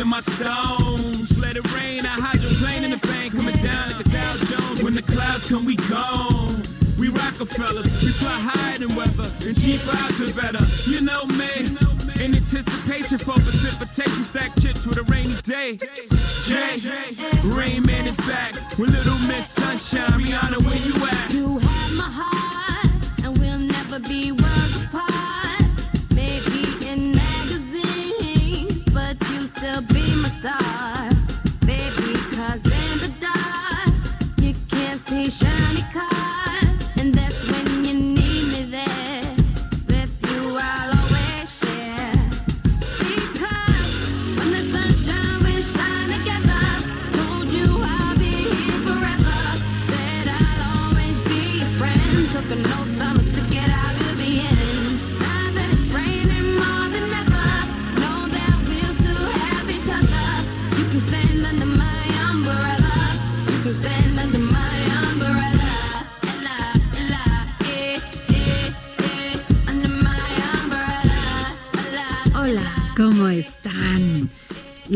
In my stones. Let it rain. I hydroplane in the bank. Coming down like a Dow Jones. When the clouds come, we gone. We Rockefellers. We fly higher than weather. And G5s are better. You know me. In anticipation for precipitation, stack chips with a rainy day. Jay, Rain Man is back with Little Miss Sunshine. Rihanna, where you at?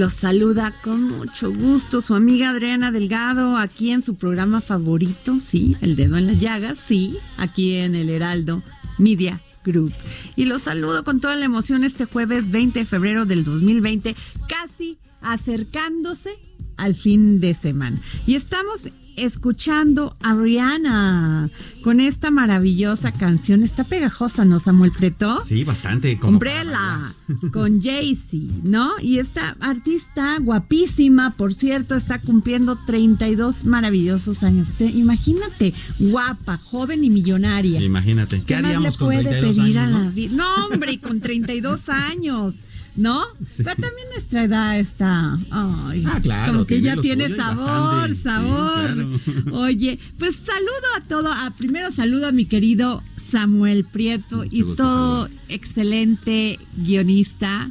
Los saluda con mucho gusto su amiga Adriana Delgado aquí en su programa favorito, sí, El Dedo en la Llaga, sí, aquí en el Heraldo Media Group. Y los saludo con toda la emoción este jueves 20 de febrero del 2020, casi acercándose al fin de semana. Y estamos escuchando a Rihanna con esta maravillosa canción. Está pegajosa, ¿no, Samuel Preto? Sí, bastante. como Umbrella con Jay-Z, ¿no? Y esta artista guapísima, por cierto, está cumpliendo 32 maravillosos años. Te- imagínate, guapa, joven y millonaria. Imagínate. ¿Qué, ¿Qué más le con puede 32 pedir años, a la vida? No, hombre, y con 32 años, ¿no? Sí. Pero también nuestra edad está. Ay, Ah, claro, Como que tiene ya tiene sabor, sí, sabor. claro. Oye, pues saludo a todo. A, primero saludo a mi querido Samuel Prieto y todo excelente guionista,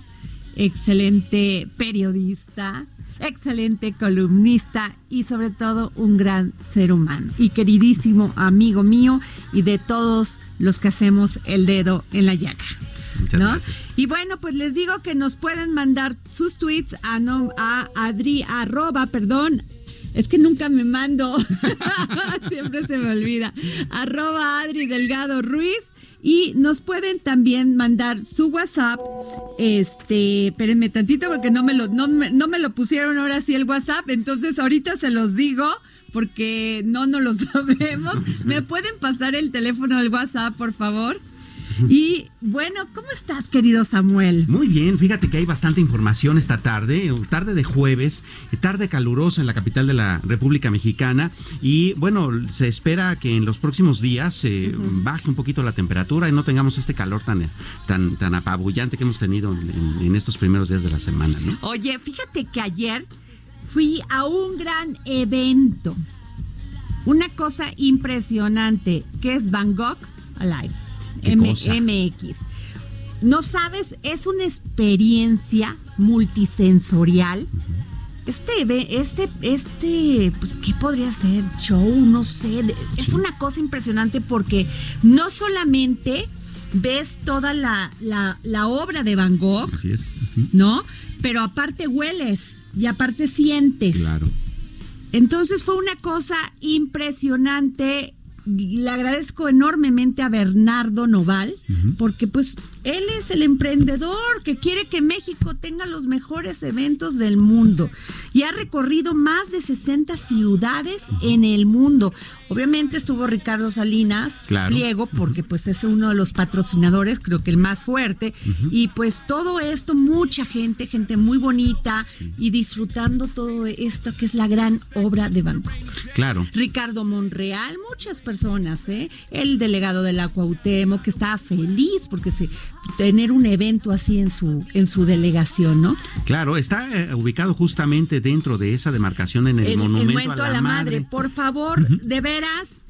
excelente periodista. Excelente columnista y sobre todo un gran ser humano y queridísimo amigo mío y de todos los que hacemos el dedo en la llaga. Muchas ¿no? gracias. Y bueno, pues les digo que nos pueden mandar sus tweets a, no, a adri, arroba, perdón. Es que nunca me mando. Siempre se me olvida. Arroba Adri Delgado Ruiz. Y nos pueden también mandar su WhatsApp. Este, espérenme tantito porque no me lo, no, me- no me lo pusieron ahora sí el WhatsApp. Entonces ahorita se los digo porque no no lo sabemos. ¿Me pueden pasar el teléfono del WhatsApp, por favor? Y bueno, ¿cómo estás, querido Samuel? Muy bien, fíjate que hay bastante información esta tarde, tarde de jueves, tarde calurosa en la capital de la República Mexicana y bueno, se espera que en los próximos días eh, baje un poquito la temperatura y no tengamos este calor tan, tan, tan apabullante que hemos tenido en, en- en estos primeros días de la semana, ¿no? Oye, fíjate que ayer fui a un gran evento. Una cosa impresionante, que es Van Gogh Alive. MX. No sabes, es una experiencia multisensorial. Este, este, este, pues, ¿qué podría ser? Show, no sé. Es una cosa impresionante porque no solamente ves toda la, la, la obra de Van Gogh, Así es. Ujú. ¿no? pero aparte hueles y aparte sientes. Claro. Entonces fue una cosa impresionante. Le agradezco enormemente a Bernardo Noval, porque pues él es el emprendedor que quiere que México tenga los mejores eventos del mundo y ha recorrido más de 60 ciudades en el mundo. Obviamente estuvo Ricardo Salinas Claro. Pliego, porque pues es uno de los patrocinadores, creo que el más fuerte. Y pues todo esto, mucha gente, gente muy bonita y disfrutando todo esto que es la gran obra de Bangkok. Claro. Ricardo Monreal, muchas personas, ¿eh? El delegado de la Cuauhtémoc que estaba feliz porque se tener un evento así en su en su delegación, ¿no? Claro, está eh, ubicado justamente dentro de esa demarcación en el, El- monumento, a la, madre. Por favor, de veras,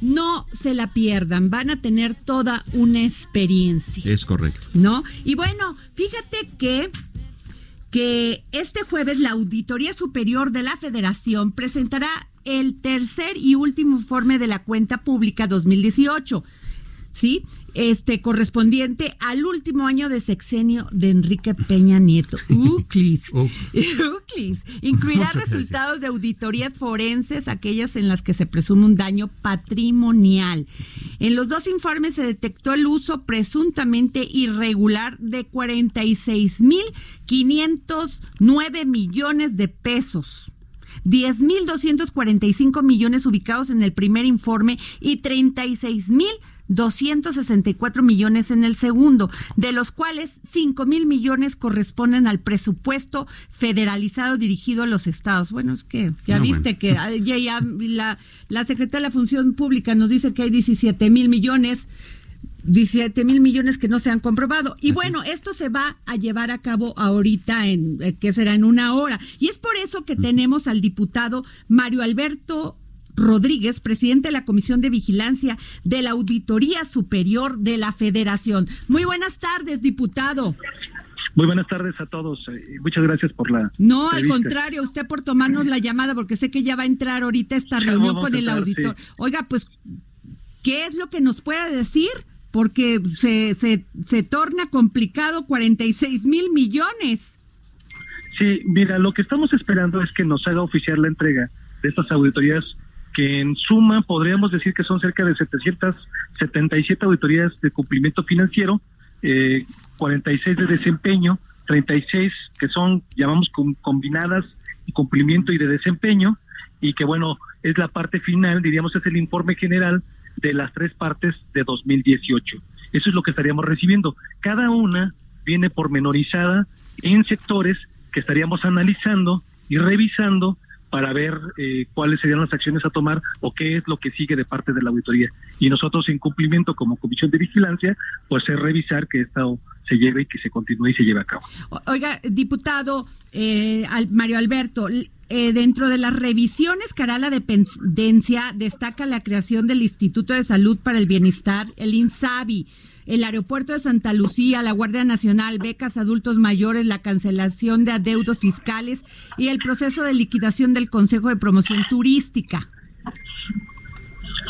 no se la pierdan. Van a tener toda una experiencia. Es correcto. ¿no? Y bueno, fíjate que que este jueves la Auditoría Superior de la Federación presentará el tercer y último informe de la cuenta pública 2018. ¿Sí? Este correspondiente al último año de sexenio de Enrique Peña Nieto. UCLIS. UCLIS. Incluirá resultados de auditorías forenses, aquellas en las que se presume un daño patrimonial. En los dos informes se detectó el uso presuntamente irregular de 46.509 millones de pesos. 10.245 millones ubicados en el primer informe y 36.264 millones en el segundo, de los cuales 5 mil millones corresponden al presupuesto federalizado dirigido a los estados. Bueno, es que ya No, viste que ah, ya, ya la, la Secretaría de la Función Pública nos dice que hay 17 mil millones. 17 mil millones que no se han comprobado. Y bueno, esto se va a llevar a cabo ahorita en, eh, que será en una hora. Y es por eso que tenemos al diputado Mario Alberto Rodríguez, presidente de la Comisión de Vigilancia de la Auditoría Superior de la Federación. Muy buenas tardes, diputado. Muy buenas tardes a todos. eh, Muchas gracias por la. No, al contrario, usted por tomarnos la llamada, porque sé que ya va a entrar ahorita esta Ya reunión con el entrar, auditor. sí. Oiga, pues, ¿qué es lo que nos puede decir? Porque se, se, se torna complicado 46 mil millones. Sí, mira, lo que estamos esperando es que nos haga oficial la entrega de estas auditorías que en suma podríamos decir que son cerca de 777 auditorías de cumplimiento financiero, eh, 46 de desempeño, 36 que son, llamamos com- combinadas y cumplimiento y de desempeño, y que bueno, es la parte final, diríamos, es el informe general de las tres partes de 2018. Eso es lo que estaríamos recibiendo. Cada una viene pormenorizada en sectores que estaríamos analizando y revisando para ver eh, cuáles serían las acciones a tomar o qué es lo que sigue de parte de la auditoría. Y nosotros en cumplimiento como Comisión de Vigilancia, pues es revisar que esto se lleve y que se continúe y se lleve a cabo. Oiga, diputado eh, Mario Alberto, eh, dentro de las revisiones que hará la dependencia, destaca la creación del Instituto de Salud para el Bienestar, el INSABI, el aeropuerto de Santa Lucía, la Guardia Nacional, becas adultos mayores, la cancelación de adeudos fiscales y el proceso de liquidación del Consejo de Promoción Turística.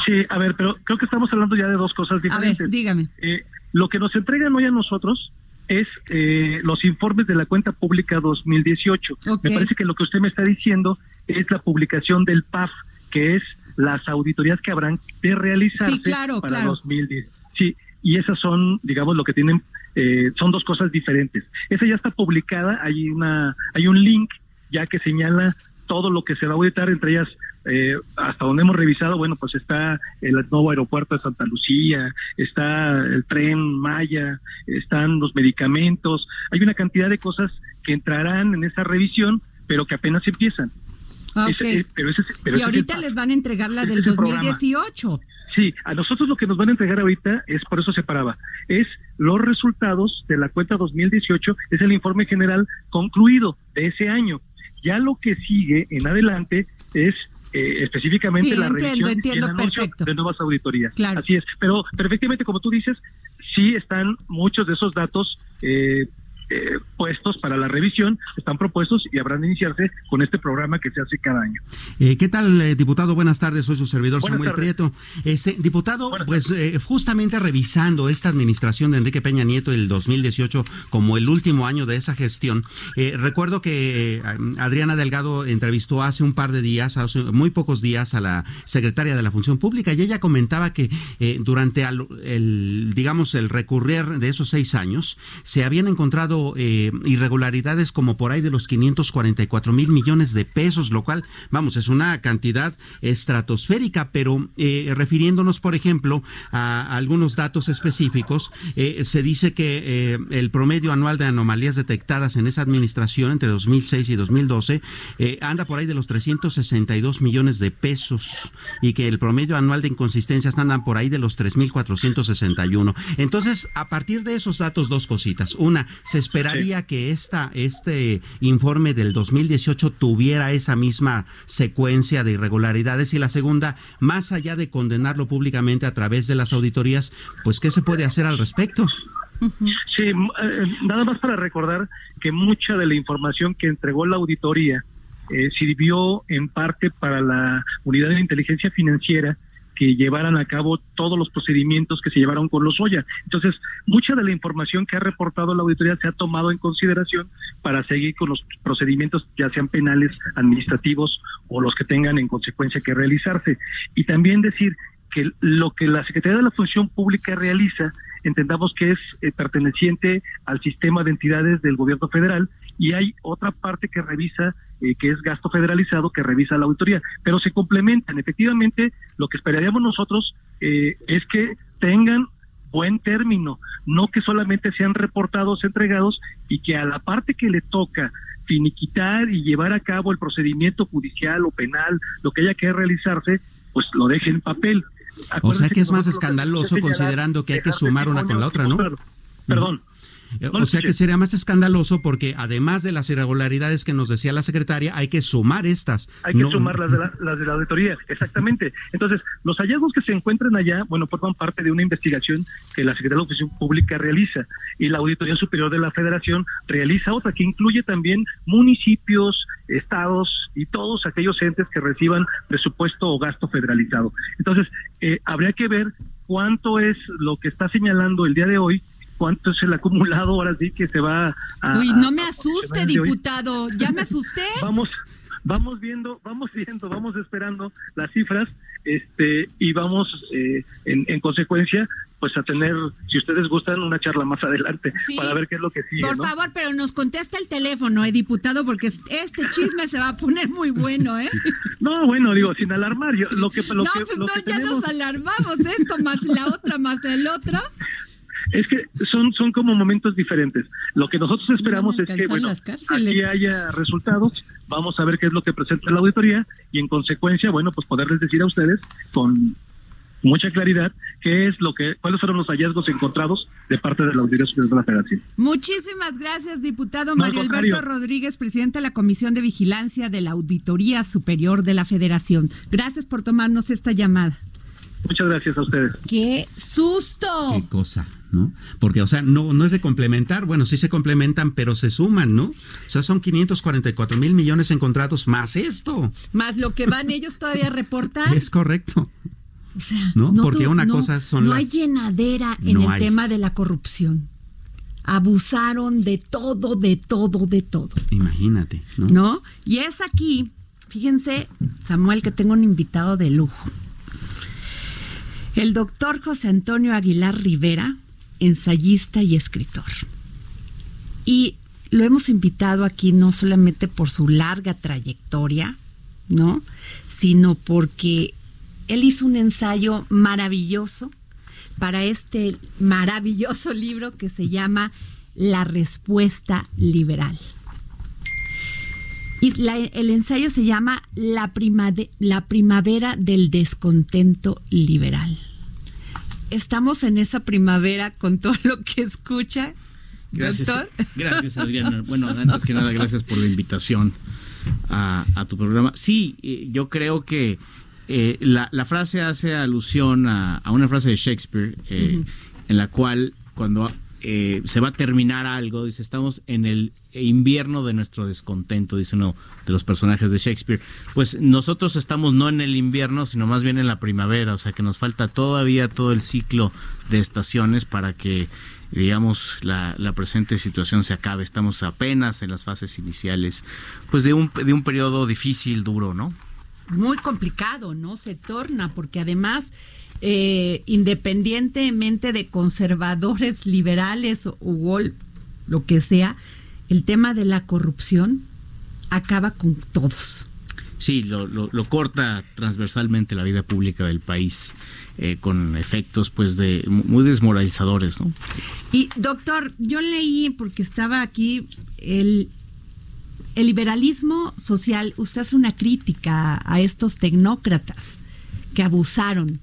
Sí, a ver, pero creo que estamos hablando ya de dos cosas A ver, diferentes. dígame. Eh, lo que nos entregan hoy a nosotros es eh, los informes de la cuenta pública 2018. Ok. Me parece que lo que usted me está diciendo es la publicación del PAF, que es las auditorías que habrán de realizarse Sí, claro, para claro. 2010. Sí, y esas son, digamos, lo que tienen, eh, son dos cosas diferentes. Esa ya está publicada, hay una, hay un link ya que señala todo lo que se va a auditar, entre ellas, eh, hasta donde hemos revisado, bueno, pues está el nuevo aeropuerto de Santa Lucía, está el tren Maya, están los medicamentos, hay una cantidad de cosas que entrarán en esa revisión, pero que apenas empiezan. Ok. Ese- pero ese es- pero y ahorita les van a entregar la del es el programa. 2018. Sí, a nosotros lo que nos van a entregar ahorita es, por eso se paraba, es los resultados de la cuenta 2018, es el informe general concluido de ese año. Ya lo que sigue en adelante es eh, específicamente Sí, la entiendo, revisión y entiendo, el anuncio perfecto. de nuevas auditorías. Claro. Así es, pero, efectivamente, como tú dices, sí están muchos de esos datos eh, eh, puestos para la revisión, están propuestos y habrán de iniciarse con este programa que se hace cada año. Eh, ¿Qué tal, eh, diputado? Buenas tardes, soy su servidor Buenas Samuel tardes. Prieto. Este, diputado, Buenas pues eh, justamente revisando esta administración de Enrique Peña Nieto el 2018 como el último año de esa gestión, recuerdo que eh, Adriana Delgado entrevistó hace un par de días, hace muy pocos días, a la secretaria de la Función Pública y ella comentaba que eh, durante al- el, digamos, el recurrir de esos seis años, se habían encontrado eh, irregularidades como por ahí de los 544 mil millones de pesos, lo cual, vamos, es una cantidad estratosférica, pero eh, refiriéndonos, por ejemplo, a algunos datos específicos, eh, se dice que el promedio anual de anomalías detectadas en esa administración entre 2006 y 2012 eh, anda por ahí de los 362 millones de pesos y que el promedio anual de inconsistencias andan por ahí de los 3.461. Entonces, a partir de esos datos, dos cositas. Una, se esperaría que esta, este informe del 2018 tuviera esa misma secuencia de irregularidades y la segunda, más allá de condenarlo públicamente a través de las auditorías, pues ¿qué se puede hacer al respecto? Sí, eh, nada más para recordar que mucha de la información que entregó la auditoría eh, sirvió en parte para la unidad de inteligencia financiera que llevaran a cabo todos los procedimientos que se llevaron con los Oya. Entonces, mucha de la información que ha reportado la auditoría se ha tomado en consideración para seguir con los procedimientos, ya sean penales, administrativos o los que tengan en consecuencia que realizarse. Y también decir que lo que la Secretaría de la Función Pública realiza entendamos que es eh, perteneciente al sistema de entidades del gobierno federal y hay otra parte que revisa eh, que es gasto federalizado que revisa la auditoría, pero se complementan. Efectivamente, lo que esperaríamos nosotros eh, es que tengan buen término, no que solamente sean reportados, entregados y que a la parte que le toca finiquitar y llevar a cabo el procedimiento judicial o penal, lo que haya que realizarse, pues lo deje en papel. O sea que es más que escandaloso tenemos que señalar, considerando que hay que sumar una con la otra, ¿no? Perdón. Eh, No o sea que sería más escandaloso porque además de las irregularidades que nos decía la secretaria, hay que sumar estas. Hay que No- sumar las de, la, las de la auditoría, exactamente. Entonces, los hallazgos que se encuentran allá, bueno, forman parte de una investigación que la Secretaría de la Función Pública realiza y la Auditoría Superior de la Federación realiza otra que incluye también municipios, estados y todos aquellos entes que reciban presupuesto o gasto federalizado. Entonces, eh, habría que ver cuánto es lo que está señalando el día de hoy, cuánto es el acumulado ahora sí que se va a... Uy, no me asuste, diputado. Ya me asusté. vamos vamos viendo vamos viendo vamos esperando las cifras este y vamos eh, en, en consecuencia pues a tener si ustedes gustan una charla más adelante Sí. para ver qué es lo que sigue Por ¿no? favor, pero nos contesta el teléfono, eh, diputado, porque este chisme se va a poner muy bueno, ¿eh? no bueno digo sin alarmar yo, lo que lo no, que, pues lo no, que ya tenemos nos alarmamos esto, más la otra, más el otro. Es que son son como momentos diferentes lo que nosotros esperamos es que bueno aquí haya resultados vamos a ver qué es lo que presenta la auditoría y en consecuencia bueno pues poderles decir a ustedes con mucha claridad qué es lo que cuáles fueron los hallazgos encontrados de parte de la Auditoría Superior de la Federación. Muchísimas gracias, diputado No, Mario contrario. Alberto Rodríguez, presidente de la Comisión de Vigilancia de la Auditoría Superior de la Federación. Gracias por tomarnos esta llamada. Muchas gracias a ustedes. ¡Qué susto! Qué cosa, ¿no? Porque, o sea, no, no es de complementar, bueno, sí se complementan, pero se suman, ¿no? O sea, son 544 mil millones encontrados más esto. Más lo que van ellos todavía a reportar. Es correcto. O sea, ¿No? Porque una cosa son no las- hay llenadera en No el hay. tema de la corrupción. Abusaron de todo, de todo, de todo, Imagínate, ¿no? ¿no? Y es aquí, fíjense, Samuel, que tengo un invitado de lujo. El doctor José Antonio Aguilar Rivera, ensayista y escritor. Y lo hemos invitado aquí no solamente por su larga trayectoria, ¿no? Sino porque él hizo un ensayo maravilloso para este maravilloso libro que se llama La respuesta liberal. Y la- el ensayo se llama la, primade- la primavera del descontento liberal. Estamos en esa primavera con todo lo que escucha, Gracias, doctor. gracias Adriana. Bueno, antes que nada, gracias por la invitación a, a tu programa. Sí, eh, yo creo que eh, la, la frase hace alusión a, a una frase de Shakespeare, eh, en la cual cuando eh, se va a terminar algo, dice, estamos en el invierno de nuestro descontento, dice uno de los personajes de Shakespeare. Pues nosotros estamos no en el invierno, sino más bien en la primavera, o sea que nos falta todavía todo el ciclo de estaciones para que digamos, la, la, presente situación se acabe. Estamos apenas en las fases iniciales, pues de un, de un periodo difícil, duro, ¿no? Muy complicado, ¿no? Se torna, porque además, eh, independientemente de conservadores, liberales o, o lo que sea, el tema de la corrupción acaba con todos. Sí, lo, lo, lo corta transversalmente la vida pública del país. Eh, con efectos pues de muy desmoralizadores, ¿no? Y doctor, yo leí porque estaba aquí el el liberalismo social, usted hace una crítica a estos tecnócratas que abusaron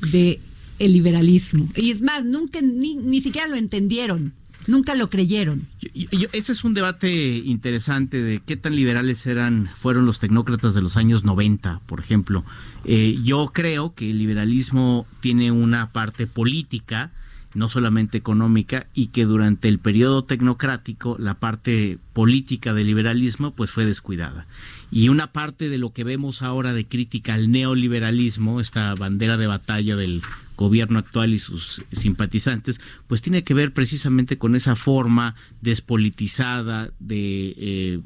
de el liberalismo. Y es más, nunca ni, ni siquiera lo entendieron. Nunca lo creyeron. Yo, ese es un debate interesante de qué tan liberales eran, fueron los tecnócratas de los años 90, por ejemplo. Eh, yo creo que el liberalismo tiene una parte política, no solamente económica, y que durante el periodo tecnocrático la parte política del liberalismo pues fue descuidada. Y una parte de lo que vemos ahora de crítica al neoliberalismo, esta bandera de batalla del gobierno actual y sus simpatizantes, pues tiene que ver precisamente con esa forma despolitizada de eh,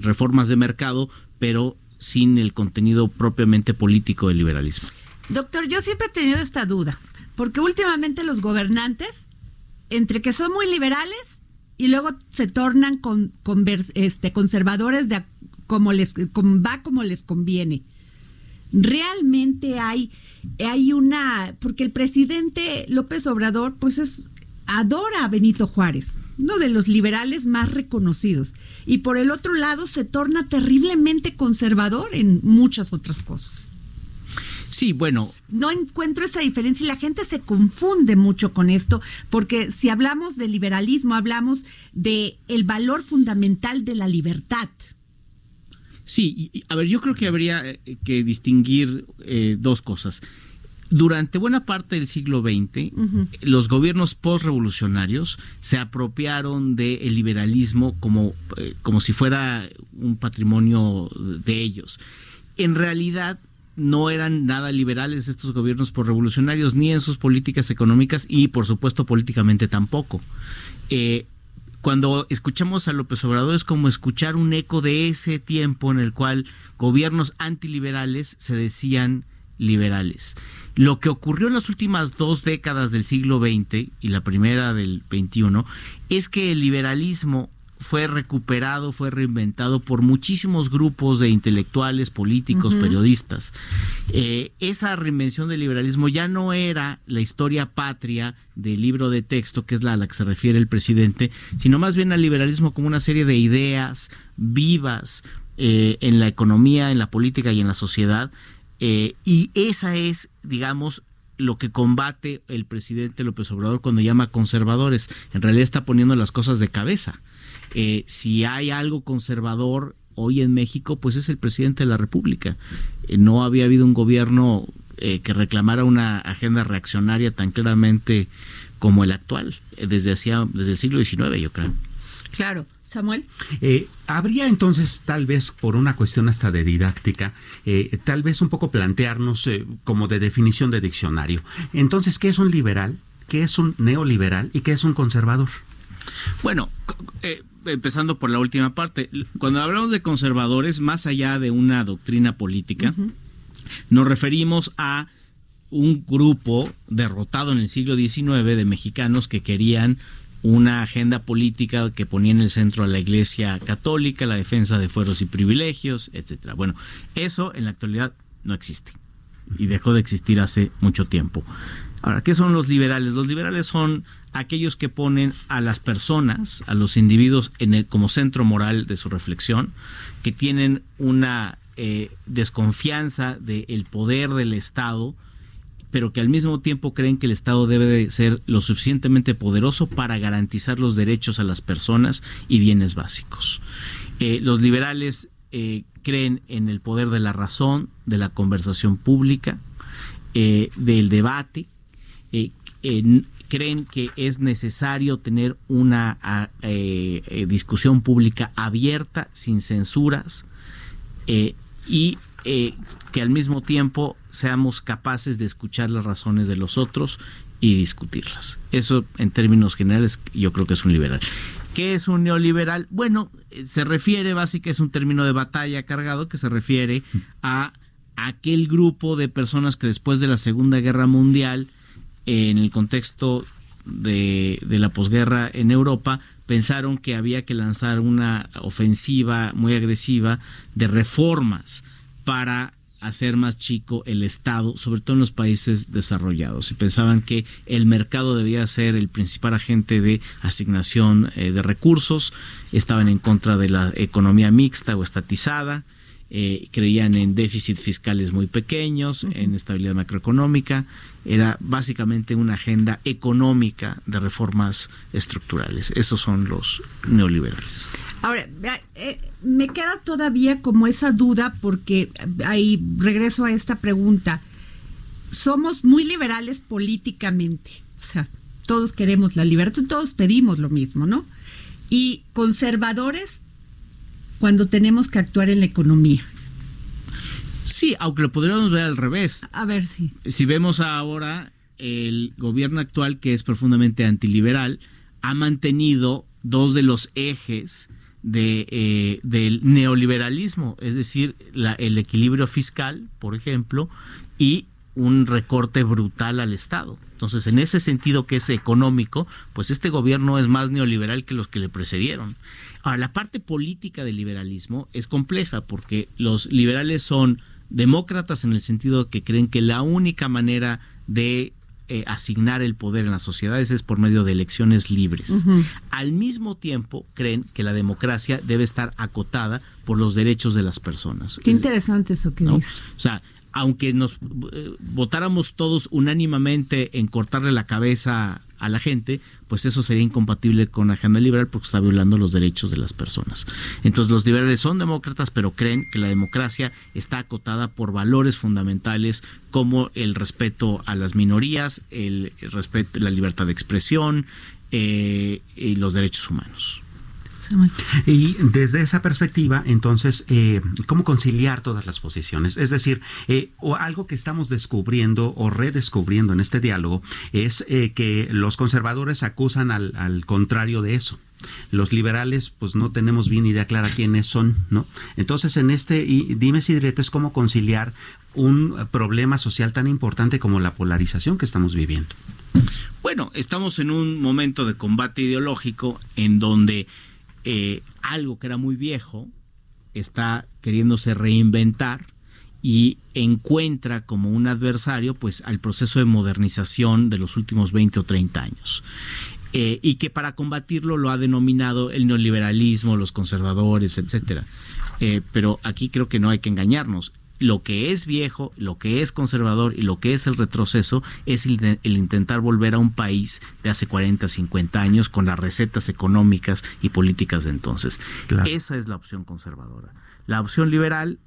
reformas de mercado, pero sin el contenido propiamente político del liberalismo. Doctor, yo siempre he tenido esta duda, porque últimamente los gobernantes, entre que son muy liberales y luego se tornan con, con este, conservadores de como les va como les conviene realmente hay, hay una, porque el presidente López Obrador, pues es, adora a Benito Juárez, uno de los liberales más reconocidos. Y por el otro lado se torna terriblemente conservador en muchas otras cosas. Sí, bueno. No encuentro esa diferencia y la gente se confunde mucho con esto, porque si hablamos de liberalismo, hablamos de el valor fundamental de la libertad. Sí, y, a ver, yo creo que habría eh, que distinguir eh, dos cosas. Durante buena parte del siglo XX, uh -huh. los gobiernos postrevolucionarios se apropiaron del liberalismo como, eh, como si fuera un patrimonio de ellos. En realidad, no eran nada liberales estos gobiernos postrevolucionarios, ni en sus políticas económicas y, por supuesto, políticamente tampoco. Eh, cuando escuchamos a López Obrador es como escuchar un eco de ese tiempo en el cual gobiernos antiliberales se decían liberales. Lo que ocurrió en las últimas dos décadas del siglo XX y la primera del XXI es que el liberalismo fue recuperado, fue reinventado por muchísimos grupos de intelectuales, políticos, uh -huh. periodistas. Eh, esa reinvención del liberalismo ya no era la historia patria del libro de texto, que es la a la que se refiere el presidente, sino más bien al liberalismo como una serie de ideas vivas eh, en la economía, en la política y en la sociedad. Eh, y esa es, digamos, lo que combate el presidente López Obrador cuando llama conservadores. En realidad está poniendo las cosas de cabeza. Eh, si hay algo conservador hoy en México, pues es el presidente de la República. Eh, no había habido un gobierno eh, que reclamara una agenda reaccionaria tan claramente como el actual, eh, desde, hacía, desde el siglo XIX, yo creo. Claro. Samuel. Eh, habría entonces, tal vez por una cuestión hasta de didáctica, eh, tal vez un poco plantearnos eh, como de definición de diccionario. Entonces, ¿qué es un liberal? ¿Qué es un neoliberal? ¿Y qué es un conservador? Bueno, eh, empezando por la última parte, cuando hablamos de conservadores, más allá de una doctrina política, uh -huh. nos referimos a un grupo derrotado en el siglo XIX de mexicanos que querían una agenda política que ponía en el centro a la Iglesia Católica, la defensa de fueros y privilegios, etcétera. Bueno, eso en la actualidad no existe y dejó de existir hace mucho tiempo. Ahora, ¿qué son los liberales? Los liberales son aquellos que ponen a las personas, a los individuos en el, como centro moral de su reflexión, que tienen una eh, desconfianza del de poder del Estado, pero que al mismo tiempo creen que el Estado debe de ser lo suficientemente poderoso para garantizar los derechos a las personas y bienes básicos. Eh, los liberales eh, creen en el poder de la razón, de la conversación pública, eh, del debate, creen que es necesario tener una eh, eh, discusión pública abierta, sin censuras, eh, y eh, que al mismo tiempo seamos capaces de escuchar las razones de los otros y discutirlas. Eso en términos generales yo creo que es un liberal. ¿Qué es un neoliberal? Bueno, se refiere, básicamente es un término de batalla cargado que se refiere a aquel grupo de personas que después de la Segunda Guerra Mundial, en el contexto de, la posguerra en Europa, pensaron que había que lanzar una ofensiva muy agresiva de reformas para hacer más chico el Estado, sobre todo en los países desarrollados. Y pensaban que el mercado debía ser el principal agente de asignación eh, de recursos, estaban en contra de la economía mixta o estatizada, eh, creían en déficits fiscales muy pequeños, en estabilidad macroeconómica, era básicamente una agenda económica de reformas estructurales. Esos son los neoliberales. Ahora, eh, me queda todavía como esa duda porque ahí regreso a esta pregunta. Somos muy liberales políticamente, o sea, todos queremos la libertad, todos pedimos lo mismo, ¿no? Y conservadores cuando tenemos que actuar en la economía. Sí, aunque lo podríamos ver al revés. A ver si. Si vemos ahora el gobierno actual, que es profundamente antiliberal, ha mantenido dos de los ejes de, eh, del neoliberalismo, es decir, la- el equilibrio fiscal, por ejemplo, y un recorte brutal al Estado. Entonces, en ese sentido que es económico, pues este gobierno es más neoliberal que los que le precedieron. Ahora, la parte política del liberalismo es compleja porque los liberales son demócratas en el sentido que creen que la única manera de eh, asignar el poder en las sociedades es por medio de elecciones libres. Al mismo tiempo, creen que la democracia debe estar acotada por los derechos de las personas. Qué interesante eso que ¿no? dices. O sea, aunque nos eh, votáramos todos unánimemente en cortarle la cabeza a la gente, pues eso sería incompatible con la agenda liberal porque está violando los derechos de las personas. Entonces los liberales son demócratas, pero creen que la democracia está acotada por valores fundamentales como el respeto a las minorías, el respeto, la libertad de expresión eh, y los derechos humanos. Y desde esa perspectiva, entonces, eh, ¿cómo conciliar todas las posiciones? Es decir, eh, o algo que estamos descubriendo o redescubriendo en este diálogo es eh, que los conservadores acusan al, al contrario de eso. Los liberales, pues no tenemos bien idea clara quiénes son, ¿no? Entonces, en este, y dime si diretes, cómo conciliar un problema social tan importante como la polarización que estamos viviendo. Bueno, estamos en un momento de combate ideológico en donde eh, algo que era muy viejo está queriéndose reinventar y encuentra como un adversario pues al proceso de modernización de los últimos 20 o 30 años. Eh, y que para combatirlo lo ha denominado el neoliberalismo, los conservadores, etcétera. Eh, pero aquí creo que no hay que engañarnos. Lo que es viejo, lo que es conservador y lo que es el retroceso es el, el intentar volver a un país de hace 40, 50 años con las recetas económicas y políticas de entonces. Claro. Esa es la opción conservadora. La opción liberal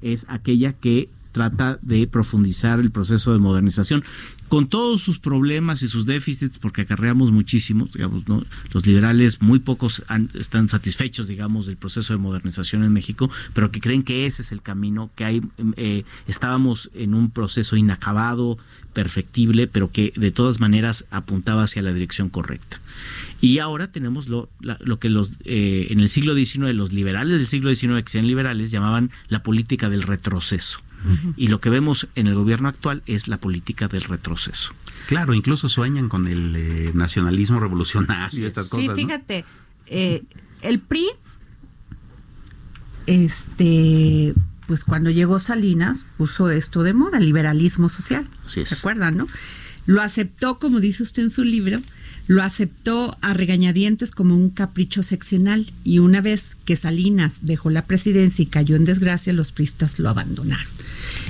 es aquella que trata de profundizar el proceso de modernización con todos sus problemas y sus déficits, porque acarreamos muchísimos, digamos, ¿no? Los liberales muy pocos han- están satisfechos, digamos, del proceso de modernización en México, pero que creen que ese es el camino, que hay, eh, estábamos en un proceso inacabado, perfectible, pero que de todas maneras apuntaba hacia la dirección correcta. Y ahora tenemos lo, la- lo que los eh, en el siglo XIX, los liberales del siglo XIX, que sean liberales, llamaban la política del retroceso. Y lo que vemos en el gobierno actual es la política del retroceso. Claro, incluso sueñan con el eh, nacionalismo revolucionario y estas Sí, cosas. ¿no? fíjate, eh, el PRI, este, pues cuando llegó Salinas, puso esto de moda, liberalismo social. Así es. ¿Se acuerdan, no? Lo aceptó, como dice usted en su libro, lo aceptó a regañadientes como un capricho seccional. Y una vez que Salinas dejó la presidencia y cayó en desgracia, los pristas lo abandonaron.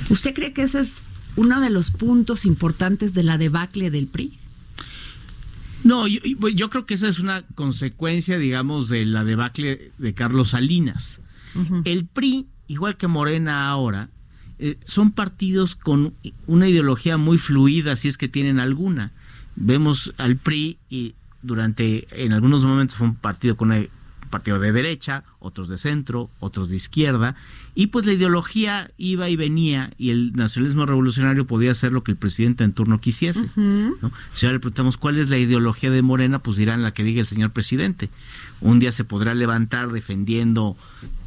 ¿Usted cree que ese es uno de los puntos importantes de la debacle del PRI? No, yo, yo creo que esa es una consecuencia, digamos, de la debacle de Carlos Salinas. El PRI, igual que Morena ahora, eh, son partidos con una ideología muy fluida, si es que tienen alguna. Vemos al PRI y durante, en algunos momentos fue un partido con un partido de derecha, otros de centro, otros de izquierda, y pues la ideología iba y venía y el nacionalismo revolucionario podía hacer lo que el presidente en turno quisiese. ¿no? Si ahora le preguntamos cuál es la ideología de Morena, pues dirán la que diga el señor presidente. Un día se podrá levantar defendiendo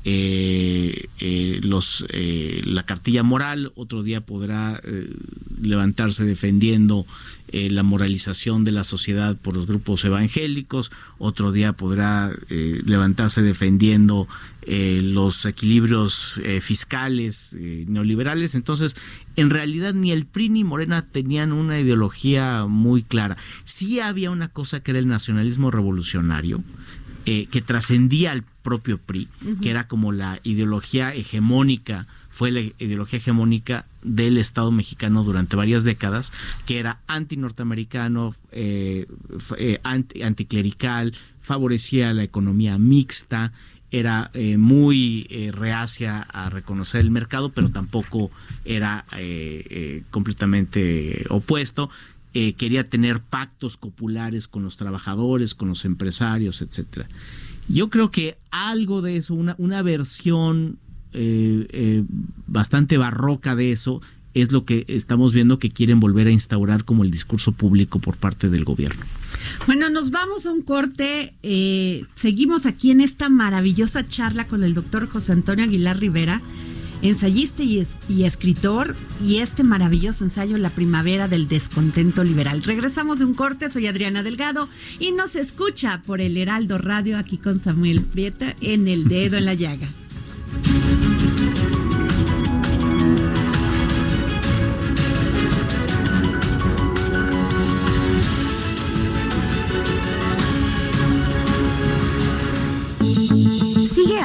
eh, eh, los eh, la cartilla moral, otro día podrá levantarse defendiendo eh, la moralización de la sociedad por los grupos evangélicos, otro día podrá eh, levantarse defendiendo eh, los equilibrios eh, fiscales eh, neoliberales. Entonces, en realidad ni el PRI ni Morena tenían una ideología muy clara. Sí había una cosa que era el nacionalismo revolucionario, eh, que trascendía al propio PRI, que era como la ideología hegemónica, fue la ideología hegemónica del Estado mexicano durante varias décadas, que era anti-norteamericano, eh, eh, anti- anticlerical, favorecía la economía mixta, era eh, muy eh, reacia a reconocer el mercado, pero tampoco era eh, eh, completamente opuesto. Eh, quería tener pactos copulares con los trabajadores, con los empresarios, etcétera. Yo creo que algo de eso, una, una versión eh, eh, bastante barroca de eso, es lo que estamos viendo que quieren volver a instaurar como el discurso público por parte del gobierno. Bueno, nos vamos a un corte. eh, seguimos aquí en esta maravillosa charla con el doctor José Antonio Aguilar Rivera, ensayista y, es- y escritor, y este maravilloso ensayo La Primavera del Descontento Liberal. Regresamos de un corte, soy Adriana Delgado y nos escucha por el Heraldo Radio aquí con Samuel Prieta en El Dedo en la Llaga.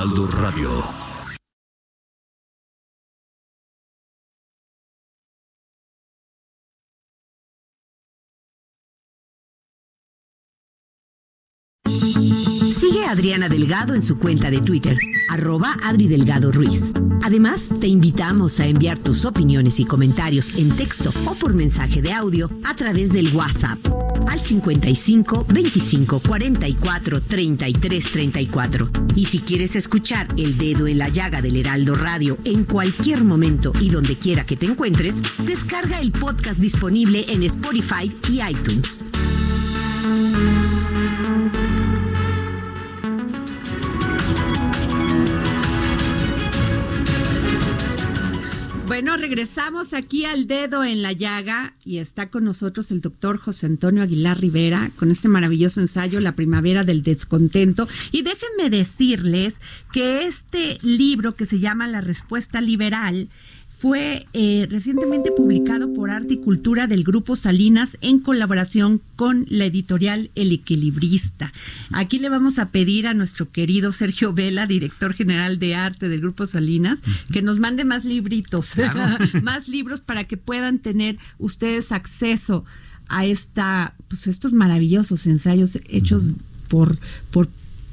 Radio. Sigue a Adriana Delgado en su cuenta de Twitter, arroba Adri Delgado Ruiz. Además, te invitamos a enviar tus opiniones y comentarios en texto o por mensaje de audio a través del WhatsApp al 55 25 44 33 34. Y si quieres escuchar El Dedo en la Llaga del Heraldo Radio en cualquier momento y donde quiera que te encuentres, descarga el podcast disponible en Spotify y iTunes. Bueno, regresamos aquí al dedo en la llaga y está con nosotros el doctor José Antonio Aguilar Rivera con este maravilloso ensayo La Primavera del Descontento. Y déjenme decirles que este libro que se llama La Respuesta Liberal fue eh, recientemente publicado por Arte y Cultura del Grupo Salinas en colaboración con la editorial El Equilibrista. Aquí le vamos a pedir a nuestro querido Sergio Vela, director general de arte del Grupo Salinas, que nos mande más libritos, más libros para que puedan tener ustedes acceso a esta, pues estos maravillosos ensayos hechos por, por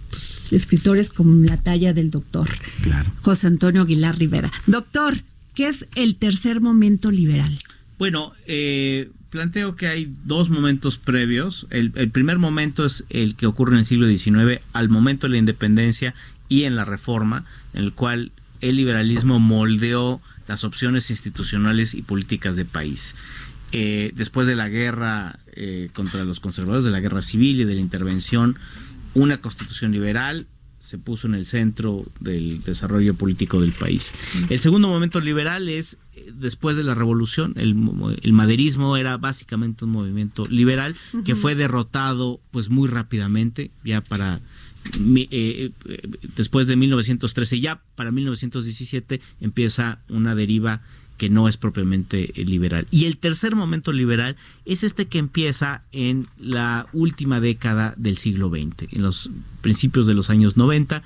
pues, escritores con la talla del doctor Claro. José Antonio Aguilar Rivera. Doctor, ¿qué es el tercer momento liberal? Bueno, eh, planteo que hay dos momentos previos. El, primer momento es el que ocurre en el siglo XIX, al momento de la independencia y en la reforma, en el cual el liberalismo moldeó las opciones institucionales y políticas del país. Eh, después de la guerra eh, contra los conservadores, de la guerra civil y de la intervención, una constitución liberal se puso en el centro del desarrollo político del país. El segundo momento liberal es eh, después de la revolución, el, el maderismo era básicamente un movimiento liberal que fue derrotado pues muy rápidamente, ya para eh, eh, después de 1913, ya para 1917 empieza una deriva que no es propiamente eh, liberal. Y el tercer momento liberal es este que empieza en la última década del siglo XX, en los principios de los años 90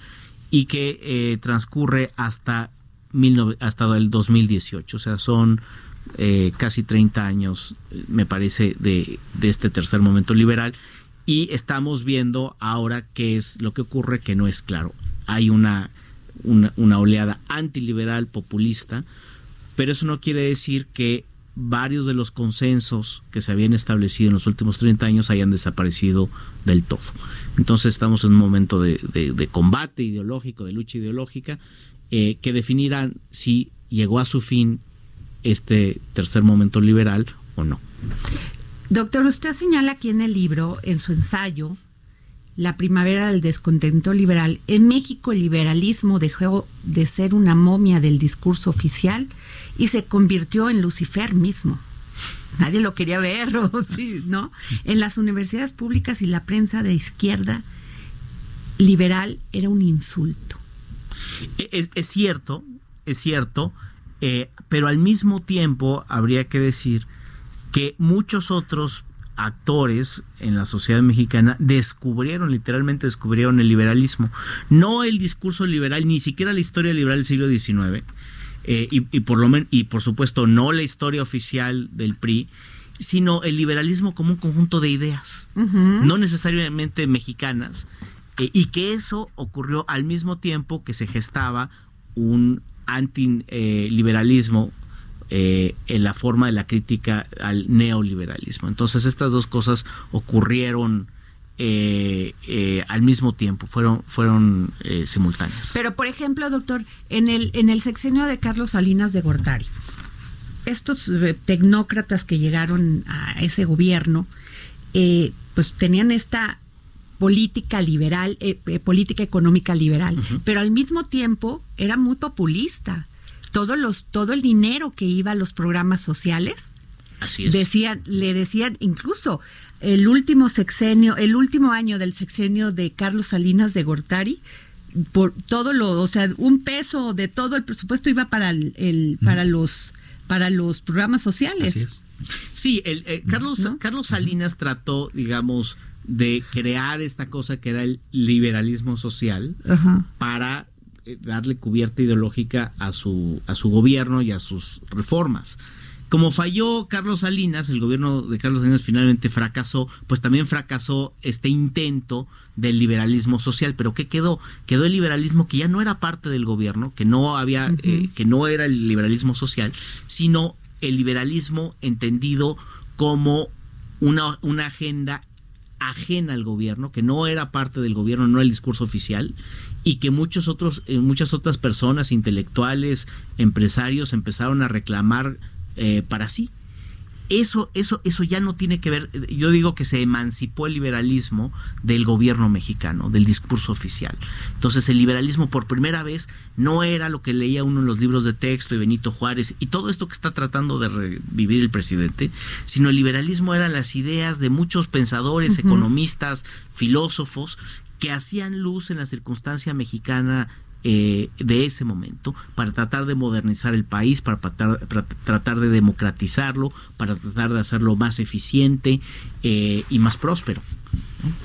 y que eh, transcurre hasta, 19 hasta el 2018. O sea, son eh, casi 30 años, me parece, de, de este tercer momento liberal. Y estamos viendo ahora qué es lo que ocurre, que no es claro. Hay una, una, una oleada antiliberal populista, pero eso no quiere decir que varios de los consensos que se habían establecido en los últimos 30 años hayan desaparecido del todo. Entonces estamos en un momento de, combate ideológico, de lucha ideológica, eh, que definirán si llegó a su fin este tercer momento liberal o no. Doctor, usted señala aquí en el libro, en su ensayo, La primavera del descontento liberal, en México el liberalismo dejó de ser una momia del discurso oficial y se convirtió en Lucifer mismo. Nadie lo quería ver, o sí, ¿no? En las universidades públicas y la prensa de izquierda liberal era un insulto. E, Es, es cierto, es cierto, eh, pero al mismo tiempo habría que decir que muchos otros actores en la sociedad mexicana descubrieron, literalmente descubrieron el liberalismo. No el discurso liberal, ni siquiera la historia liberal del siglo XIX, eh, y, y por lo y por supuesto no la historia oficial del PRI, sino el liberalismo como un conjunto de ideas, no necesariamente mexicanas, eh, y que eso ocurrió al mismo tiempo que se gestaba un antiliberalismo eh, en la forma de la crítica al neoliberalismo. Entonces estas dos cosas ocurrieron eh, eh, al mismo tiempo, fueron, fueron eh, simultáneas. Pero, por ejemplo, doctor, en el, en el sexenio de Carlos Salinas de Gortari, estos tecnócratas que llegaron a ese gobierno, pues tenían esta política liberal, política económica liberal, pero al mismo tiempo era muy populista. Todos los, todo el dinero que iba a los programas sociales, Así es. decían, le decían incluso el último sexenio, el último año del sexenio de Carlos Salinas de Gortari, por todo lo, o sea, un peso de todo el presupuesto iba para el, el- para los para los programas sociales. Así es. Sí, el, eh, Carlos, ¿No? Carlos Salinas trató, digamos, de crear esta cosa que era el liberalismo social Ajá. para eh, darle cubierta ideológica a su, a su gobierno y a sus reformas. Como falló Carlos Salinas, el gobierno de Carlos Salinas finalmente fracasó, pues también fracasó este intento del liberalismo social. Pero ¿qué quedó? Quedó el liberalismo que ya no era parte del gobierno, que no había, eh, que no era el liberalismo social, sino el liberalismo entendido como una, una agenda ajena al gobierno, que no era parte del gobierno, no era el discurso oficial, y que muchos otros, eh, muchas otras personas, intelectuales, empresarios, empezaron a reclamar eh, para sí. Eso, eso, eso ya no tiene que ver. Yo digo que se emancipó el liberalismo del gobierno mexicano, del discurso oficial. Entonces, el liberalismo por primera vez no era lo que leía uno en los libros de texto y Benito Juárez y todo esto que está tratando de revivir el presidente, sino el liberalismo eran las ideas de muchos pensadores, economistas, filósofos que hacían luz en la circunstancia mexicana eh, de ese momento para tratar de modernizar el país, para, tratar- de democratizarlo, para tratar de hacerlo más eficiente eh, y más próspero.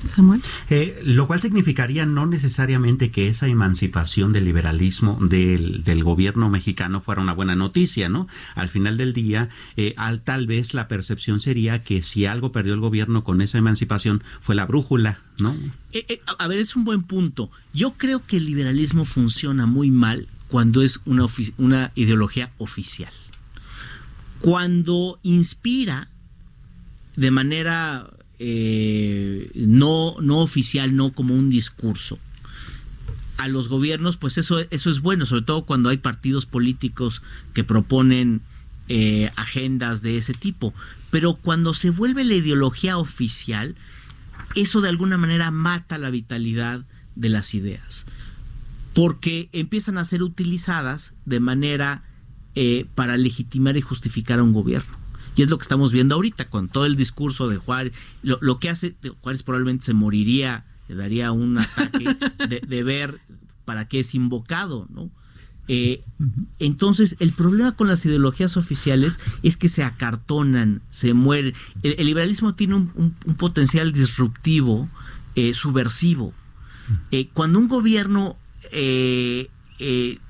Samuel. Eh, lo cual significaría no necesariamente que esa emancipación del liberalismo del, del gobierno mexicano fuera una buena noticia, ¿no? Al final del día, eh, al, tal vez la percepción sería que si algo perdió el gobierno con esa emancipación fue la brújula, ¿no? Eh, eh, a a ver, es un buen punto. Yo creo que el liberalismo funciona muy mal cuando es una, ofi- una ideología oficial. Cuando inspira de manera eh, no, no oficial, no como un discurso, a los gobiernos, pues eso, eso es bueno, sobre todo cuando hay partidos políticos que proponen eh, agendas de ese tipo. Pero cuando se vuelve la ideología oficial, eso de alguna manera mata la vitalidad de las ideas. Porque empiezan a ser utilizadas de manera eh, para legitimar y justificar a un gobierno. Y es lo que estamos viendo ahorita con todo el discurso de Juárez. Lo, lo que hace, Juárez probablemente se moriría, le daría un ataque de, de ver para qué es invocado, ¿no? Eh, entonces, el problema con las ideologías oficiales es que se acartonan, se mueren. El, el liberalismo tiene un, un- un potencial disruptivo, eh, subversivo. Eh, cuando un gobierno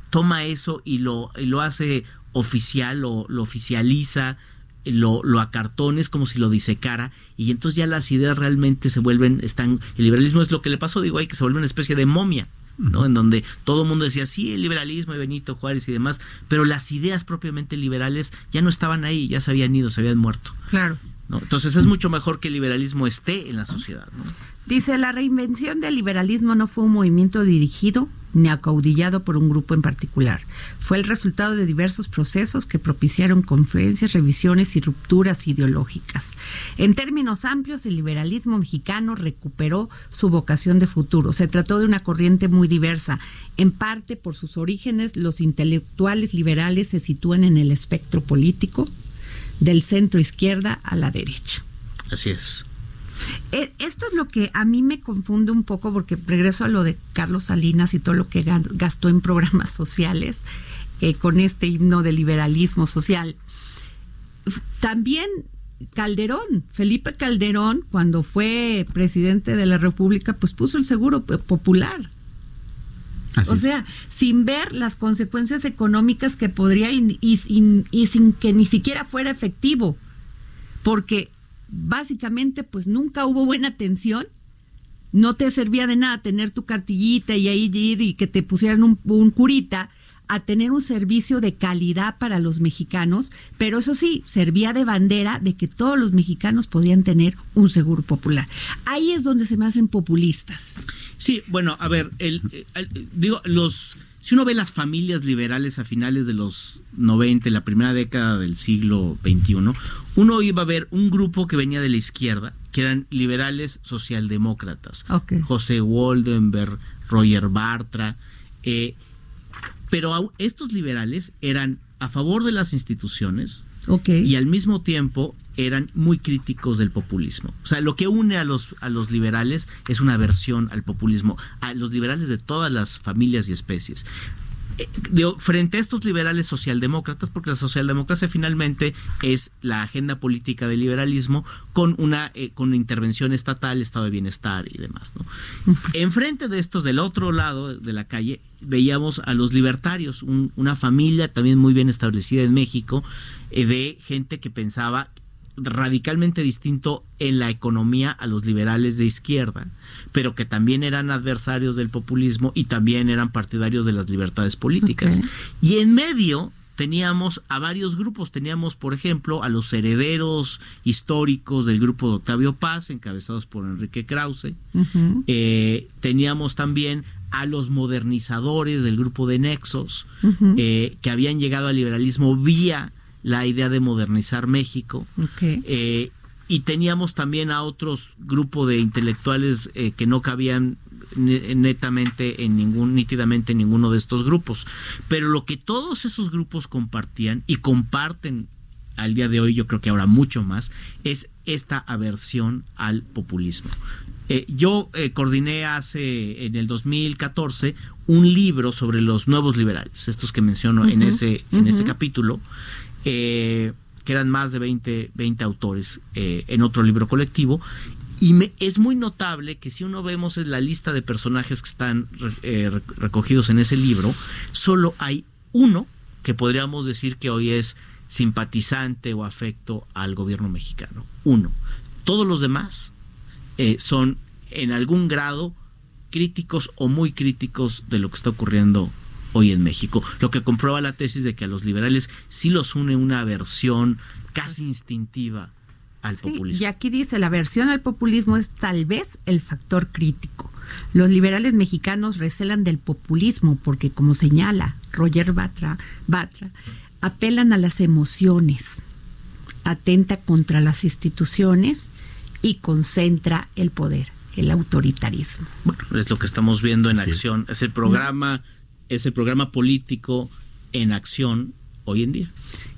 toma eso y lo, y lo hace oficial, lo, lo oficializa, lo, lo acartona, es como si lo disecara, y entonces ya las ideas realmente se vuelven, están, el liberalismo es lo que le pasó, digo, ahí que se vuelve una especie de momia. ¿no? En donde todo el mundo decía, sí, el liberalismo y Benito Juárez y demás, pero las ideas propiamente liberales ya no estaban ahí, ya se habían ido, se habían muerto. Claro. ¿no? Entonces es mucho mejor que el liberalismo esté en la sociedad. ¿no? Dice, la reinvención del liberalismo no fue un movimiento dirigido ni acaudillado por un grupo en particular. Fue el resultado de diversos procesos que propiciaron confluencias, revisiones y rupturas ideológicas. En términos amplios, el liberalismo mexicano recuperó su vocación de futuro. Se trató de una corriente muy diversa. En parte por sus orígenes, los intelectuales liberales se sitúan en el espectro político del centro izquierda a la derecha. Así es. Eh, Esto es lo que a mí me confunde un poco porque regreso a lo de Carlos Salinas y todo lo que gastó en programas sociales eh, con este himno de liberalismo social. También Calderón, Felipe Calderón, cuando fue presidente de la República, pues puso el seguro popular. Así O sea, sin ver las consecuencias económicas que podría y, y y sin que ni siquiera fuera efectivo, porque básicamente pues nunca hubo buena atención, no te servía de nada tener tu cartillita y ahí ir y que te pusieran un, curita a tener un servicio de calidad para los mexicanos, pero eso sí, servía de bandera de que todos los mexicanos podían tener un seguro popular. Ahí es donde se me hacen populistas. Sí, bueno, a ver, el- digo, los, si uno ve las familias liberales a finales de los 90, la primera década del siglo XXI, uno iba a ver un grupo que venía de la izquierda, que eran liberales socialdemócratas. José Waldenberg, Roger Bartra, eh, pero au- estos liberales eran a favor de las instituciones, Ok. y al mismo tiempo eran muy críticos del populismo. O sea, lo que une a los, a los liberales es una aversión al populismo, a los liberales de todas las familias y especies. Digo, frente a estos liberales socialdemócratas, porque la socialdemocracia finalmente es la agenda política del liberalismo con una eh, con intervención estatal, estado de bienestar y demás. ¿no? Enfrente de estos, del otro lado de la calle, veíamos a los libertarios, un- una familia también muy bien establecida en México, eh, de gente que pensaba radicalmente distinto en la economía a los liberales de izquierda, pero que también eran adversarios del populismo y también eran partidarios de las libertades políticas. Y en medio teníamos a varios grupos, teníamos por ejemplo a los herederos históricos del grupo de Octavio Paz, encabezados por Enrique Krause, eh, teníamos también a los modernizadores del grupo de Nexos, eh, que habían llegado al liberalismo vía la idea de modernizar México. Eh, y teníamos también a otros grupos de intelectuales eh, que no cabían ne- netamente en ningún nítidamente en ninguno de estos grupos. Pero lo que todos esos grupos compartían y comparten al día de hoy yo creo que ahora mucho más es esta aversión al populismo. Eh, yo eh, coordiné hace en el 2014 un libro sobre los nuevos liberales estos que menciono en ese en ese capítulo eh, que eran más de 20, 20 autores eh, en otro libro colectivo. Y me, es muy notable que si uno vemos en la lista de personajes que están eh, re- recogidos en ese libro, solo hay uno que podríamos decir que hoy es simpatizante o afecto al gobierno mexicano. Uno. Todos los demás eh, son en algún grado críticos o muy críticos de lo que está ocurriendo hoy en México, lo que comprueba la tesis de que a los liberales sí los une una aversión casi instintiva al Sí, populismo. y aquí dice, la versión al populismo es tal vez el factor crítico. Los liberales mexicanos recelan del populismo porque, como señala Roger Batra, Batra apelan a las emociones, atenta contra las instituciones y concentra el poder, el autoritarismo. Bueno, es lo que estamos viendo en acción, es el programa, es el programa político en acción hoy en día.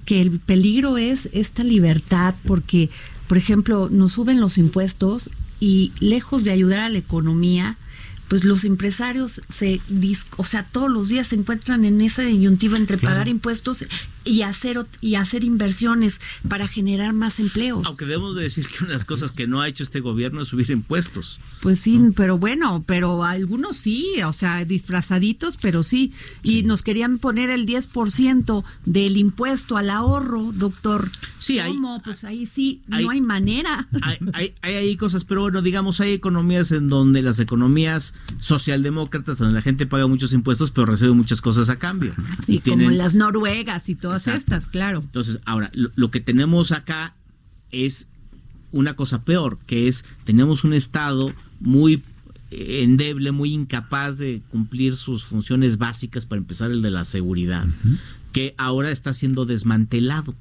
que el peligro es esta libertad porque, por ejemplo, nos suben los impuestos y lejos de ayudar a la economía, pues los empresarios se, dis- o sea, todos los días se encuentran en esa disyuntiva entre Claro. pagar impuestos y hacer y hacer inversiones para generar más empleos. Aunque debemos de decir que una de las cosas que no ha hecho este gobierno es subir impuestos. Pues sí, pero bueno, pero algunos sí, o sea, disfrazaditos, pero sí. Y nos querían poner el 10% del impuesto al ahorro, doctor. Sí, hay- ¿Cómo? Pues ahí sí, hay- no hay manera. Hay, hay, hay ahí cosas, pero bueno, digamos, hay economías en donde las economías socialdemócratas, donde la gente paga muchos impuestos, pero recibe muchas cosas a cambio. Sí, Y como tienen- las noruegas y todas Exacto. estas, claro. Entonces, ahora, lo, lo que tenemos acá es una cosa peor, que es, tenemos un Estado muy endeble, muy incapaz de cumplir sus funciones básicas, para empezar el de la seguridad, que ahora está siendo desmantelado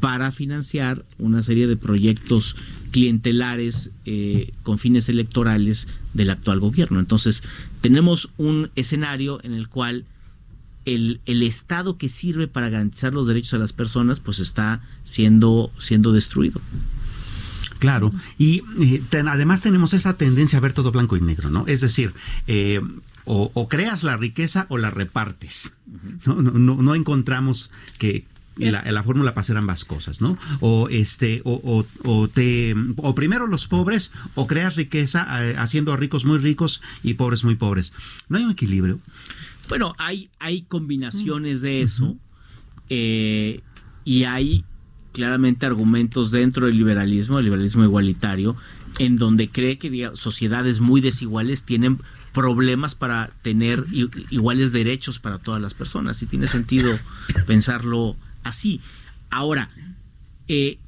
para financiar una serie de proyectos clientelares eh, con fines electorales del actual gobierno. Entonces, tenemos un escenario en el cual el, el Estado que sirve para garantizar los derechos a las personas, pues está siendo, siendo destruido. Claro, y eh, además tenemos esa tendencia a ver todo blanco y negro, ¿no? Es decir, eh, o, creas la riqueza o la repartes. ¿no? No, encontramos que la, la fórmula para hacer ambas cosas, ¿no? O este, o, o- o te, o primero los pobres, o creas riqueza eh, haciendo a ricos muy ricos y pobres muy pobres. No hay un equilibrio. Bueno, hay, hay combinaciones de eso eh, y hay claramente argumentos dentro del liberalismo, el liberalismo igualitario, en donde cree que diga, sociedades muy desiguales tienen problemas para tener iguales derechos para todas las personas. Y tiene sentido pensarlo así. Ahora, eh,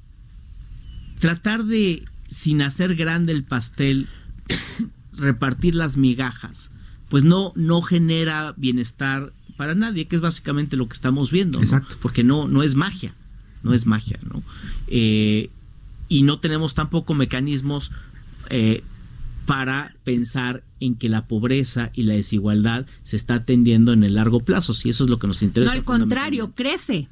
tratar de, sin hacer grande el pastel, repartir las migajas, pues no, no genera bienestar para nadie, que es básicamente lo que estamos viendo, ¿no? Exacto. porque no, no es magia, no es magia, ¿no? Eh, y no tenemos tampoco mecanismos eh, para pensar en que la pobreza y la desigualdad se está atendiendo en el largo plazo, si eso es lo que nos interesa. No, al contrario, crece,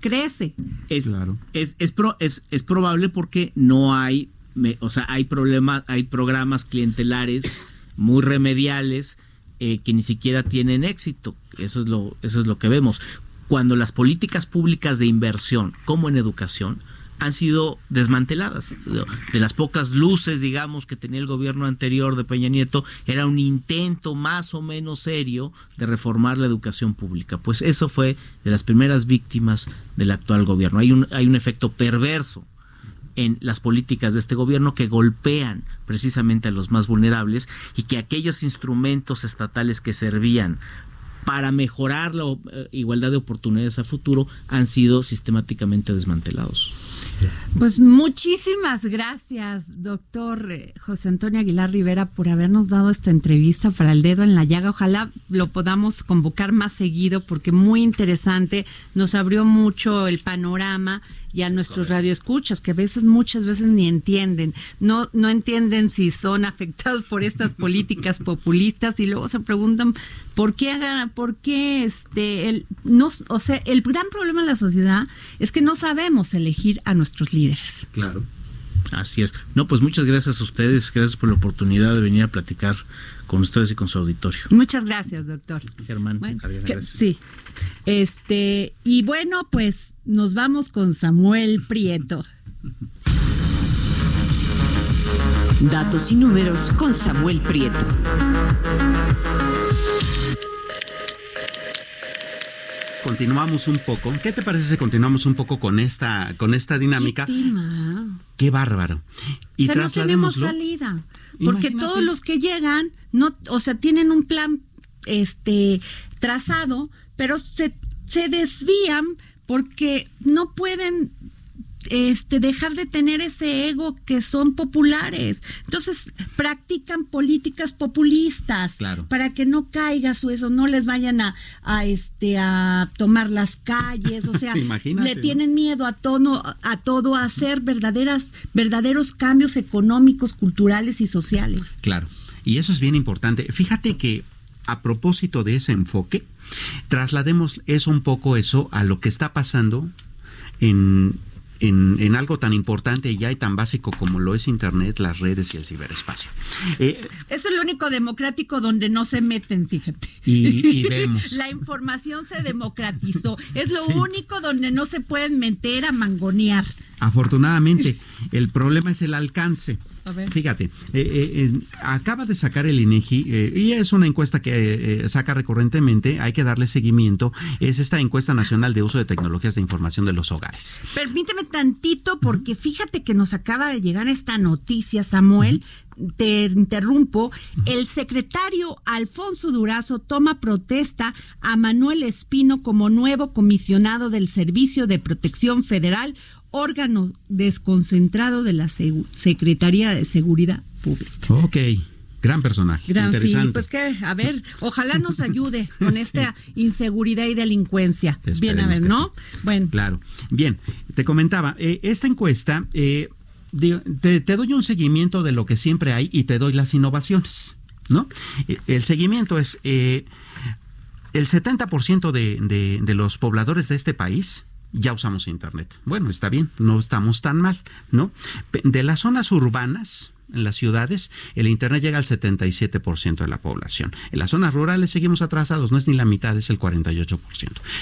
crece. es, Claro. es, es, pro- es, es probable porque no hay, me- o sea, hay problemas, hay programas clientelares muy remediales eh, que ni siquiera tienen éxito. Eso es lo, eso es lo que vemos. Cuando las políticas públicas de inversión, como en educación, han sido desmanteladas. De las pocas luces, digamos, que tenía el gobierno anterior de Peña Nieto, era un intento más o menos serio de reformar la educación pública. Pues eso fue de las primeras víctimas del actual gobierno. Hay un, hay un efecto perverso en las políticas de este gobierno que golpean precisamente a los más vulnerables y que aquellos instrumentos estatales que servían para mejorar la eh, igualdad de oportunidades a futuro han sido sistemáticamente desmantelados. Pues muchísimas gracias, doctor eh, José Antonio Aguilar Rivera, por habernos dado esta entrevista para el dedo en la llaga. Ojalá lo podamos convocar más seguido porque muy interesante, nos abrió mucho el panorama y a nuestros radioescuchas que a veces muchas veces ni entienden, no no entienden si son afectados por estas políticas populistas y luego se preguntan por qué hagan por qué este el no o sea, el gran problema de la sociedad es que no sabemos elegir a nuestros líderes. Claro. Así es. No, pues muchas gracias a ustedes, gracias por la oportunidad de venir a platicar con ustedes y con su auditorio. Muchas gracias, doctor. Germán, Bueno, que- gracias. sí. Este, y bueno, pues nos vamos con Samuel Prieto. Datos y números con Samuel Prieto. Continuamos un poco. ¿Qué te parece si continuamos un poco con esta, con esta dinámica? ¿Qué tema? Qué bárbaro. Y o sea, no tenemos salida. Porque Imagínate. todos los que llegan, no, o sea, tienen un plan este trazado, pero se, se desvían porque no pueden este dejar de tener ese ego que son populares. Entonces, practican políticas populistas Claro. para que no caiga su eso, no les vayan a, a este a tomar las calles, o sea, le ¿no? tienen miedo a todo, a todo a hacer verdaderas, verdaderos cambios económicos, culturales y sociales. Claro. Y eso es bien importante. Fíjate que a propósito de ese enfoque, traslademos eso un poco eso a lo que está pasando en en, en algo tan importante ya y tan básico como lo es Internet, las redes y el ciberespacio. Eh, Eso es lo único democrático donde no se meten, fíjate. Y- y vemos. La información se democratizó. Es lo único donde no se pueden meter a mangonear. Afortunadamente, el problema es el alcance. A ver. Fíjate, eh, eh, acaba de sacar el INEGI eh, y es una encuesta que eh, saca recurrentemente, hay que darle seguimiento, es esta encuesta nacional de uso de tecnologías de información de los hogares. Permíteme tantito porque fíjate que nos acaba de llegar esta noticia, Samuel. Te interrumpo. El secretario Alfonso Durazo toma protesta a Manuel Espino como nuevo comisionado del Servicio de Protección Federal, órgano desconcentrado de la Secretaría de Seguridad Pública. Ok, gran personaje, Gran, sí, interesante. pues que, a ver, ojalá nos ayude con esta inseguridad y delincuencia. Bien, a Esperemos ver, ¿no? Bueno, Claro. Bien, te comentaba, eh, esta encuesta, eh, te, te doy un seguimiento de lo que siempre hay y te doy las innovaciones, ¿no? Eh, El seguimiento es, eh, el 70% de, de, de los pobladores de este país ya usamos Internet. Bueno, está bien, no estamos tan mal, ¿no? De las zonas urbanas, en las ciudades, el Internet llega al 77% de la población. En las zonas rurales seguimos atrasados, no es ni la mitad, es el 48%.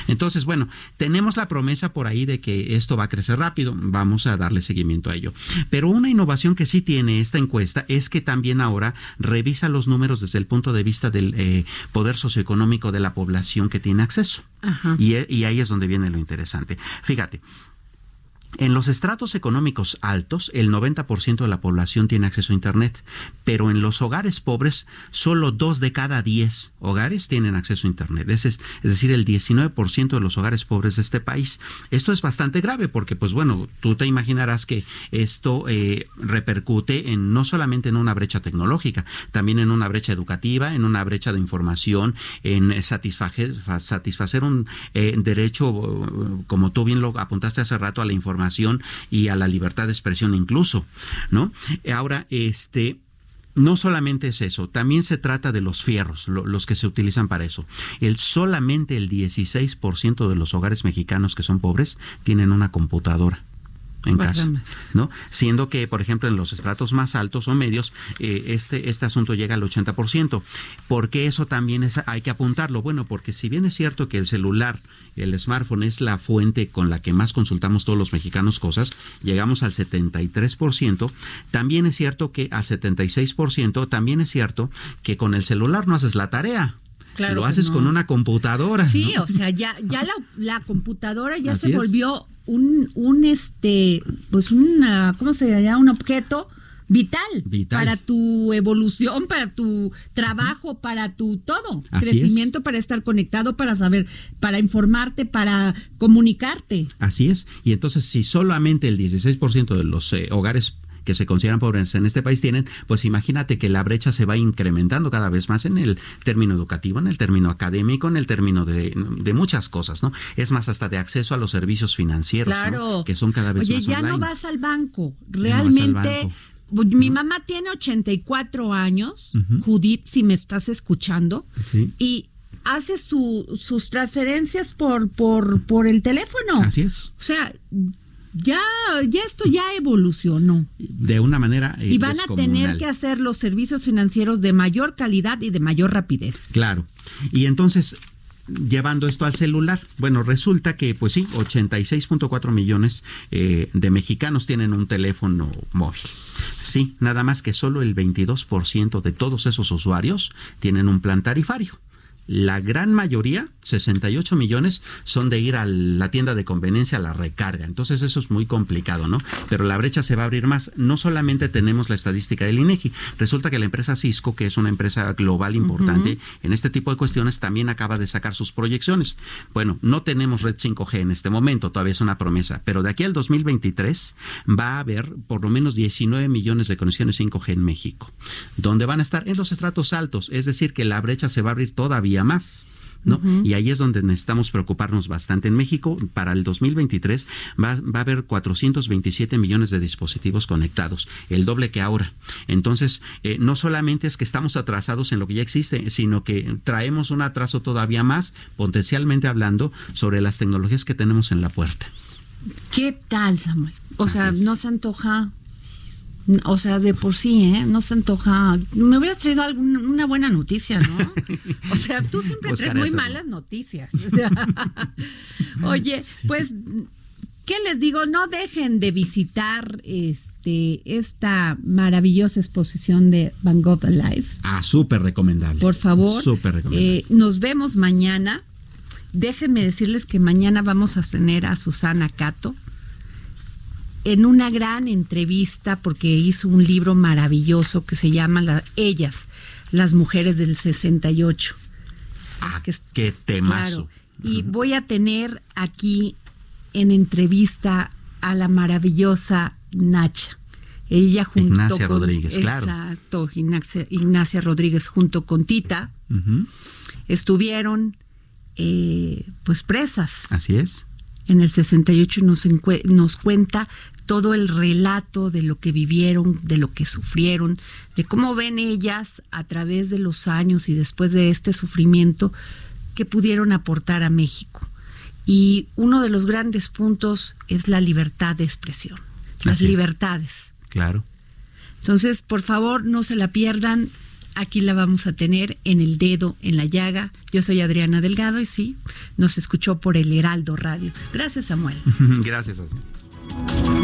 Entonces, bueno, tenemos la promesa por ahí de que esto va a crecer rápido, vamos a darle seguimiento a ello. Pero una innovación que sí tiene esta encuesta es que también ahora revisa los números desde el punto de vista del eh, poder socioeconómico de la población que tiene acceso. Ajá. Y, e- y ahí es donde viene lo interesante. Fíjate, en los estratos económicos altos, el 90% de la población tiene acceso a Internet, pero en los hogares pobres, solo dos de cada 10 hogares tienen acceso a Internet. Es, es decir, el 19% de los hogares pobres de este país. Esto es bastante grave porque, pues bueno, tú te imaginarás que esto eh, repercute en no solamente en una brecha tecnológica, también en una brecha educativa, en una brecha de información, en satisfacer, satisfacer un eh, derecho, como tú bien lo apuntaste hace rato, a la información y a la libertad de expresión incluso, ¿no? Ahora, este, no solamente es eso, también se trata de los fierros, lo- los que se utilizan para eso. El solamente el 16% de los hogares mexicanos que son pobres tienen una computadora en casa. ¿no? Siendo que, por ejemplo, en los estratos más altos o medios, eh, este, este asunto llega al 80%. Porque eso también es, hay que apuntarlo. Bueno, porque si bien es cierto que el celular, el smartphone es la fuente con la que más consultamos todos los mexicanos cosas, llegamos al 73%, también es cierto que a 76%, también es cierto que con el celular no haces la tarea. Claro Lo haces no. con una computadora. Sí, ¿no? o sea, ya, ya la, la computadora ya Así se volvió un, un este, pues una, ¿cómo se llama? Un objeto vital, Vital. para tu evolución, para tu trabajo, para tu todo, Así crecimiento, para estar conectado, para saber, para informarte, para comunicarte. Así es. Y entonces, si solamente el 16% de los eh, hogares que se consideran pobres en este país tienen, pues imagínate que la brecha se va incrementando cada vez más en el término educativo, en el término académico, en el término de, de muchas cosas, ¿no? Es más, hasta de acceso a los servicios financieros, ¿no? Claro. que son cada vez Oye, más ya no online. vas al banco. Ya no vas al Realmente, banco. pues, mi mamá tiene 84 años, Judith, si me estás escuchando, Sí. y hace su, sus transferencias por, por, por el teléfono. Así es. O sea, ya, ya esto ya evolucionó. De una manera eh, Y van a tener que hacer los servicios financieros de mayor calidad y de mayor rapidez. Claro. Y entonces, llevando esto al celular, bueno, resulta que, pues sí, 86.4 millones eh, de mexicanos tienen un teléfono móvil. Sí, nada más que solo el 22% de todos esos usuarios tienen un plan tarifario. La gran mayoría, 68 millones, son de ir a la tienda de conveniencia a la recarga. Entonces eso es muy complicado, ¿no? Pero la brecha se va a abrir más. No solamente tenemos la estadística del INEGI, resulta que la empresa Cisco, que es una empresa global importante en este tipo de cuestiones, también acaba de sacar sus proyecciones. Bueno, no tenemos red 5G en este momento, todavía es una promesa, pero de aquí al 2023 va a haber por lo menos 19 millones de conexiones 5G en México, donde van a estar en los estratos altos, es decir, que la brecha se va a abrir todavía más. ¿no? Y ahí es donde necesitamos preocuparnos bastante. En México, para el 2023, va, va a haber 427 millones de dispositivos conectados, el doble que ahora. Entonces, eh, no solamente es que estamos atrasados en lo que ya existe, sino que traemos un atraso todavía más, potencialmente hablando, sobre las tecnologías que tenemos en la puerta. ¿Qué tal, Samuel? O sea, es. no se antoja. O sea, de por sí, ¿eh? No se antoja. Me hubieras traído alguna, una buena noticia, ¿no? O sea, tú siempre traes muy malas noticias. O sea, Oye, pues, ¿qué les digo? No dejen de visitar este esta maravillosa exposición de Van Gogh Alive. Ah, súper recomendable. Por favor. Súper recomendable. Eh, nos vemos mañana. Déjenme decirles que mañana vamos a tener a Susana Cato en una gran entrevista porque hizo un libro maravilloso que se llama la- Ellas, las mujeres del 68. ah, que es- qué temazo. Claro. Y voy a tener aquí en entrevista a la maravillosa Nacha. Ella junto Ignacia con, Rodríguez, claro. Exacto, Ignacia, Ignacia Rodríguez junto con Tita estuvieron eh, pues presas Así es. en el 68 y nos, nos cuenta todo el relato de lo que vivieron, de lo que sufrieron, de cómo ven ellas a través de los años y después de este sufrimiento que pudieron aportar a México. Y uno de los grandes puntos es la libertad de expresión, las es. libertades. Claro. Entonces, por favor, no se la pierdan. Aquí la vamos a tener en el dedo, en la llaga. Yo soy Adriana Delgado y sí, nos escuchó por el Heraldo Radio. Gracias, Samuel. Gracias. Así.